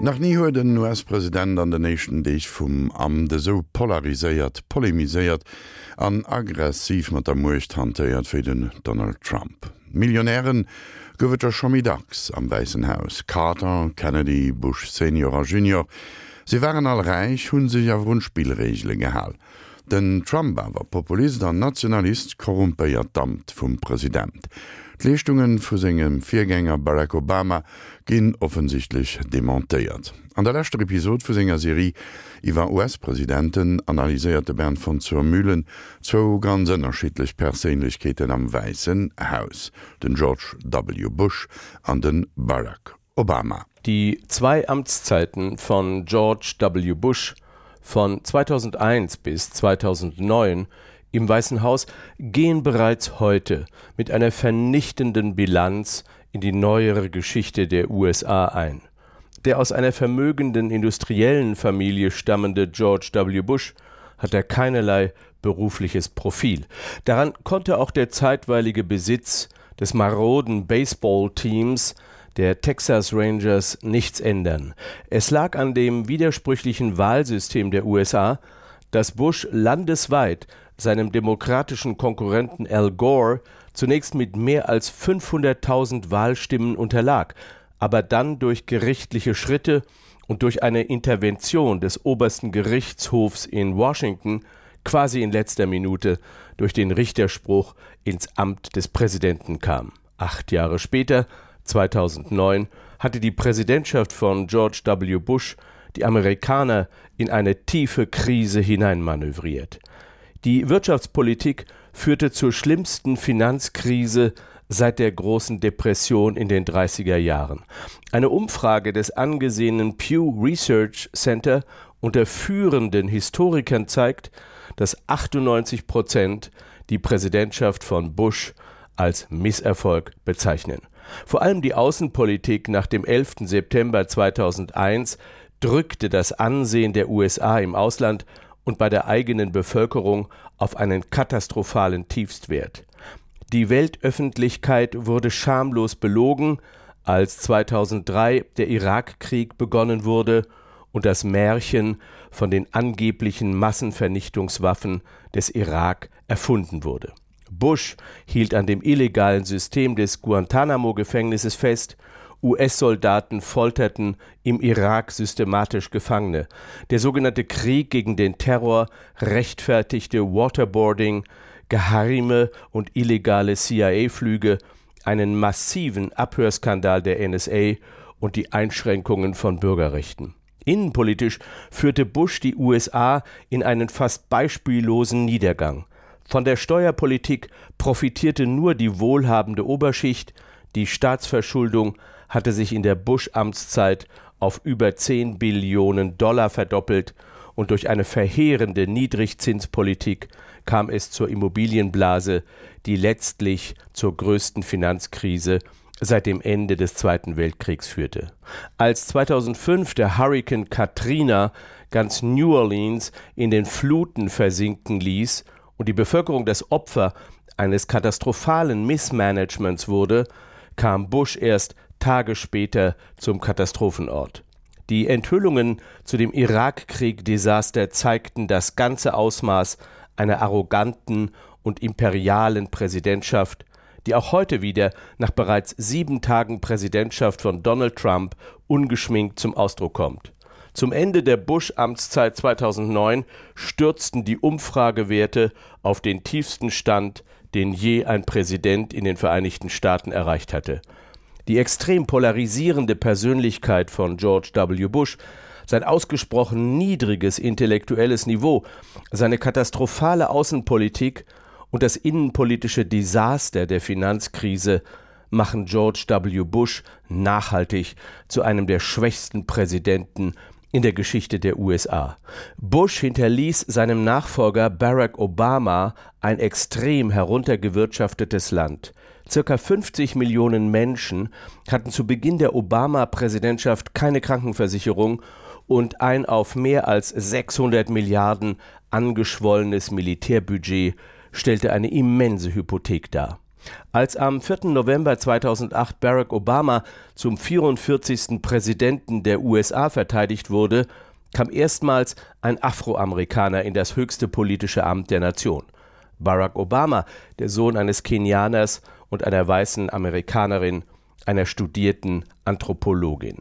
Nach nie huet den US-Präsident an den Nation Deich vum Am de so polariséiert, polemiséiert an aggressiv mat der Mucht hantéiert fir den Donald Trump. Millionären gowet er Schomi Dax am Weißen Haus, Carter, Kennedy, Bush Senior Junior. Sie waren all reich hunn sich a Rundspielregelle gehall. Den Trump war Populist an Nationalist korrumpéiert damt vum Präsident. D'Lechtungen vu segem Viergänger Barack Obama ginn offensichtlich demontéiert. An der letzte Episode vu senger Serie iwwer US-Präsidenten analyseierte Bern von zur Mühlen zo ganz unterschiedlich Persönlichkeiten am Weißen Haus, den George W. Bush an den Barack Obama. Die zwei Amtszeiten von George W. Bush von 2001 bis 2009 im Weißen Haus gehen bereits heute mit einer vernichtenden Bilanz in die neuere Geschichte der USA ein. Der aus einer vermögenden industriellen Familie stammende George W. Bush hatte keinerlei berufliches Profil. Daran konnte auch der zeitweilige Besitz des maroden Baseballteams der Texas Rangers nichts ändern. Es lag an dem widersprüchlichen Wahlsystem der USA, dass Bush landesweit seinem demokratischen Konkurrenten Al Gore zunächst mit mehr als 500.000 Wahlstimmen unterlag, aber dann durch gerichtliche Schritte und durch eine Intervention des obersten Gerichtshofs in Washington quasi in letzter Minute durch den Richterspruch ins Amt des Präsidenten kam. Acht Jahre später, 2009, hatte die Präsidentschaft von George W. Bush die Amerikaner in eine tiefe Krise hineinmanövriert. Die Wirtschaftspolitik führte zur schlimmsten Finanzkrise seit der großen Depression in den 30er Jahren. Eine Umfrage des angesehenen Pew Research Center unter führenden Historikern zeigt, dass 98 Prozent die Präsidentschaft von Bush als Misserfolg bezeichnen. Vor allem die Außenpolitik nach dem 11. September 2001 drückte das Ansehen der USA im Ausland und bei der eigenen Bevölkerung auf einen katastrophalen Tiefstwert. Die Weltöffentlichkeit wurde schamlos belogen, als 2003 der Irakkrieg begonnen wurde und das Märchen von den angeblichen Massenvernichtungswaffen des Irak erfunden wurde. Bush hielt an dem illegalen System des Guantanamo-Gefängnisses fest US-Soldaten folterten im Irak systematisch Gefangene. Der sogenannte Krieg gegen den Terror rechtfertigte Waterboarding, geheime und illegale CIA-Flüge, einen massiven Abhörskandal der NSA und die Einschränkungen von Bürgerrechten. Innenpolitisch führte Bush die USA in einen fast beispiellosen Niedergang. Von der Steuerpolitik profitierte nur die wohlhabende Oberschicht, die Staatsverschuldung hatte sich in der Bush-Amtszeit auf über 10 Billionen Dollar verdoppelt und durch eine verheerende Niedrigzinspolitik kam es zur Immobilienblase, die letztlich zur größten Finanzkrise seit dem Ende des Zweiten Weltkriegs führte. Als 2005 der Hurrikan Katrina ganz New Orleans in den Fluten versinken ließ und die Bevölkerung das Opfer eines katastrophalen Missmanagements wurde, kam Bush erst Tage später zum Katastrophenort. Die Enthüllungen zu dem Irakkrieg-Desaster zeigten das ganze Ausmaß einer arroganten und imperialen Präsidentschaft, die auch heute wieder nach bereits sieben Tagen Präsidentschaft von Donald Trump ungeschminkt zum Ausdruck kommt. Zum Ende der Bush-Amtszeit 2009 stürzten die Umfragewerte auf den tiefsten Stand, den je ein Präsident in den Vereinigten Staaten erreicht hatte die extrem polarisierende Persönlichkeit von George W. Bush, sein ausgesprochen niedriges intellektuelles Niveau, seine katastrophale Außenpolitik und das innenpolitische Desaster der Finanzkrise machen George W. Bush nachhaltig zu einem der schwächsten Präsidenten in der Geschichte der USA. Bush hinterließ seinem Nachfolger Barack Obama ein extrem heruntergewirtschaftetes Land. Circa 50 Millionen Menschen hatten zu Beginn der Obama-Präsidentschaft keine Krankenversicherung und ein auf mehr als 600 Milliarden angeschwollenes Militärbudget stellte eine immense Hypothek dar. Als am 4. November 2008 Barack Obama zum 44. Präsidenten der USA verteidigt wurde, kam erstmals ein Afroamerikaner in das höchste politische Amt der Nation. Barack Obama, der Sohn eines Kenianers und einer weißen Amerikanerin, einer studierten Anthropologin.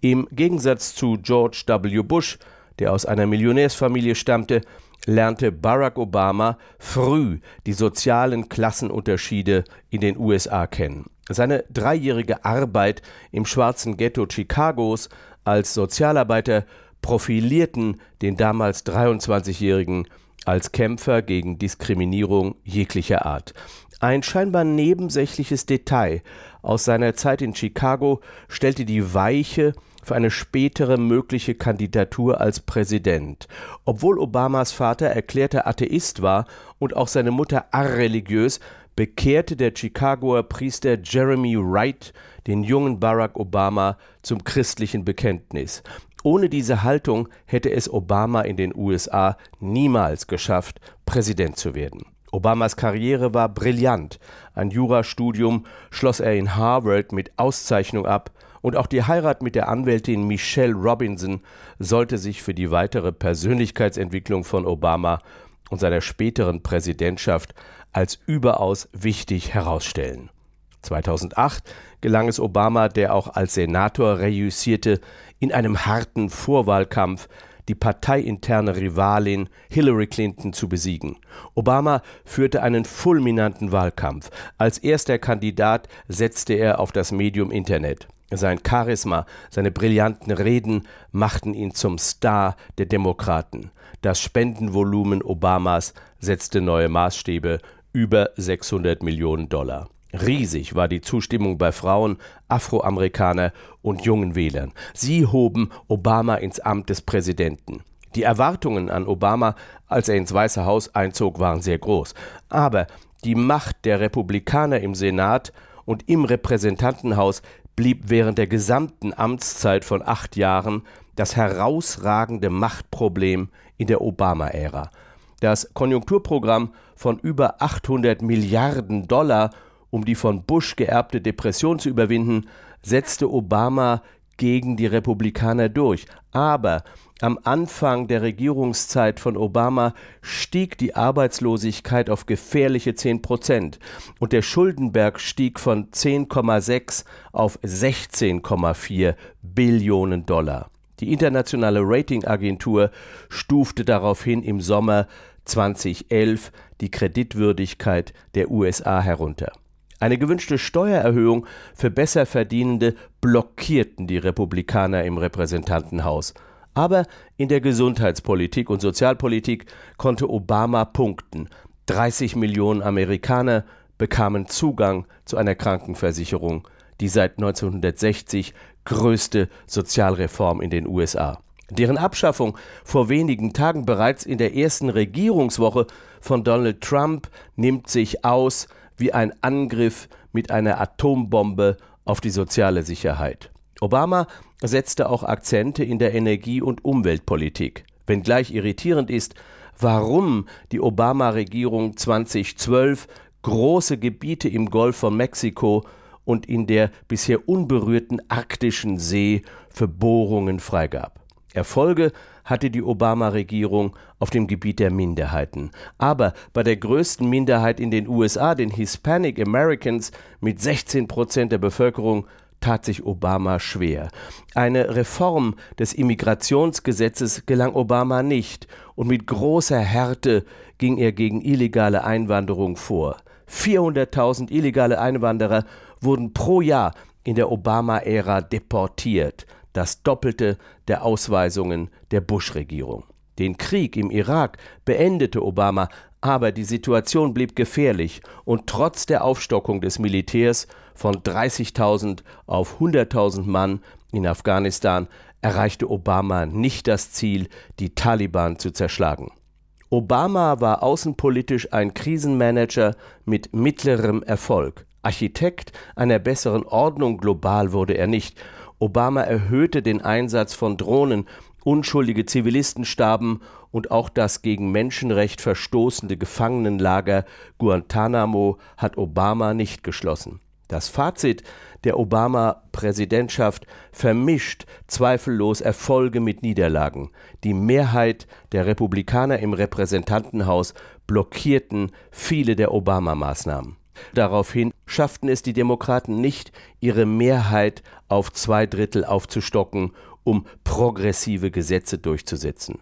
Im Gegensatz zu George W. Bush, der aus einer Millionärsfamilie stammte, lernte Barack Obama früh die sozialen Klassenunterschiede in den USA kennen. Seine dreijährige Arbeit im schwarzen Ghetto Chicagos als Sozialarbeiter profilierten den damals 23-Jährigen als Kämpfer gegen Diskriminierung jeglicher Art. Ein scheinbar nebensächliches Detail aus seiner Zeit in Chicago stellte die Weiche für eine spätere mögliche Kandidatur als Präsident. Obwohl Obamas Vater erklärter Atheist war und auch seine Mutter arreligiös, bekehrte der Chicagoer Priester Jeremy Wright den jungen Barack Obama zum christlichen Bekenntnis. Ohne diese Haltung hätte es Obama in den USA niemals geschafft, Präsident zu werden. Obamas Karriere war brillant. Ein Jurastudium schloss er in Harvard mit Auszeichnung ab und auch die Heirat mit der Anwältin Michelle Robinson sollte sich für die weitere Persönlichkeitsentwicklung von Obama und seiner späteren Präsidentschaft als überaus wichtig herausstellen. 2008 gelang es Obama, der auch als Senator reüssierte, in einem harten Vorwahlkampf die parteiinterne Rivalin Hillary Clinton zu besiegen. Obama führte einen fulminanten Wahlkampf. Als erster Kandidat setzte er auf das Medium Internet. Sein Charisma, seine brillanten Reden machten ihn zum Star der Demokraten. Das Spendenvolumen Obamas setzte neue Maßstäbe über 600 Millionen Dollar. Riesig war die Zustimmung bei Frauen, Afroamerikaner und jungen Wählern. Sie hoben Obama ins Amt des Präsidenten. Die Erwartungen an Obama, als er ins Weiße Haus einzog, waren sehr groß. Aber die Macht der Republikaner im Senat und im Repräsentantenhaus blieb während der gesamten Amtszeit von acht Jahren das herausragende Machtproblem in der Obama-Ära. Das Konjunkturprogramm von über 800 Milliarden Dollar, um die von Bush geerbte Depression zu überwinden, setzte Obama gegen die Republikaner durch. Aber am Anfang der Regierungszeit von Obama stieg die Arbeitslosigkeit auf gefährliche 10 Prozent und der Schuldenberg stieg von 10,6 auf 16,4 Billionen Dollar. Die internationale Ratingagentur stufte daraufhin im Sommer 2011 die Kreditwürdigkeit der USA herunter. Eine gewünschte Steuererhöhung für Besserverdienende blockierten die Republikaner im Repräsentantenhaus. Aber in der Gesundheitspolitik und Sozialpolitik konnte Obama punkten. 30 Millionen Amerikaner bekamen Zugang zu einer Krankenversicherung, die seit 1960 größte Sozialreform in den USA. Deren Abschaffung vor wenigen Tagen bereits in der ersten Regierungswoche von Donald Trump nimmt sich aus wie ein Angriff mit einer Atombombe auf die soziale Sicherheit. Obama setzte auch Akzente in der Energie- und Umweltpolitik. Wenngleich irritierend ist, warum die Obama-Regierung 2012 große Gebiete im Golf von Mexiko und in der bisher unberührten arktischen See für Bohrungen freigab. Erfolge hatte die Obama-Regierung auf dem Gebiet der Minderheiten. Aber bei der größten Minderheit in den USA, den Hispanic Americans mit 16 Prozent der Bevölkerung, tat sich Obama schwer. Eine Reform des Immigrationsgesetzes gelang Obama nicht, und mit großer Härte ging er gegen illegale Einwanderung vor. 400.000 illegale Einwanderer wurden pro Jahr in der Obama-Ära deportiert, das Doppelte der Ausweisungen der Bush-Regierung. Den Krieg im Irak beendete Obama, aber die Situation blieb gefährlich und trotz der Aufstockung des Militärs von 30.000 auf 100.000 Mann in Afghanistan erreichte Obama nicht das Ziel, die Taliban zu zerschlagen. Obama war außenpolitisch ein Krisenmanager mit mittlerem Erfolg. Architekt einer besseren Ordnung global wurde er nicht, Obama erhöhte den Einsatz von Drohnen, unschuldige Zivilisten starben und auch das gegen Menschenrecht verstoßende Gefangenenlager Guantanamo hat Obama nicht geschlossen. Das Fazit der Obama-Präsidentschaft vermischt zweifellos Erfolge mit Niederlagen. Die Mehrheit der Republikaner im Repräsentantenhaus blockierten viele der Obama-Maßnahmen. Daraufhin schafften es die Demokraten nicht, ihre Mehrheit auf zwei Drittel aufzustocken, um progressive Gesetze durchzusetzen.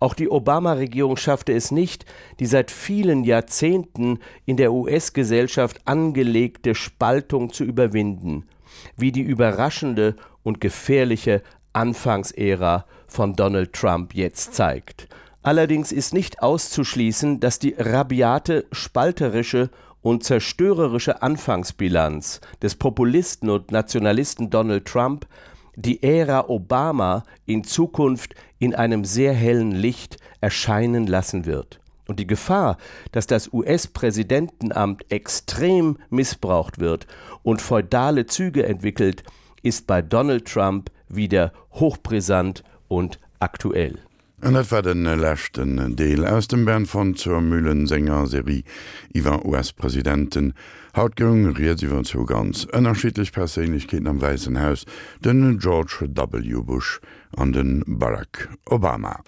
Auch die Obama-Regierung schaffte es nicht, die seit vielen Jahrzehnten in der US-Gesellschaft angelegte Spaltung zu überwinden, wie die überraschende und gefährliche Anfangsära von Donald Trump jetzt zeigt. Allerdings ist nicht auszuschließen, dass die rabiate, spalterische und zerstörerische Anfangsbilanz des Populisten und Nationalisten Donald Trump die Ära Obama in Zukunft in einem sehr hellen Licht erscheinen lassen wird. Und die Gefahr, dass das US-Präsidentenamt extrem missbraucht wird und feudale Züge entwickelt, ist bei Donald Trump wieder hochbrisant und aktuell. An dat war den lächten Deel aus dem Bern von zur Mühlensengerserie iwwer US-Präsidenten hautgung riiert iwwer zu ganz ënnerschilich Perélechkeeten am Weißen Haus den George W. Bush an den Barack Obama.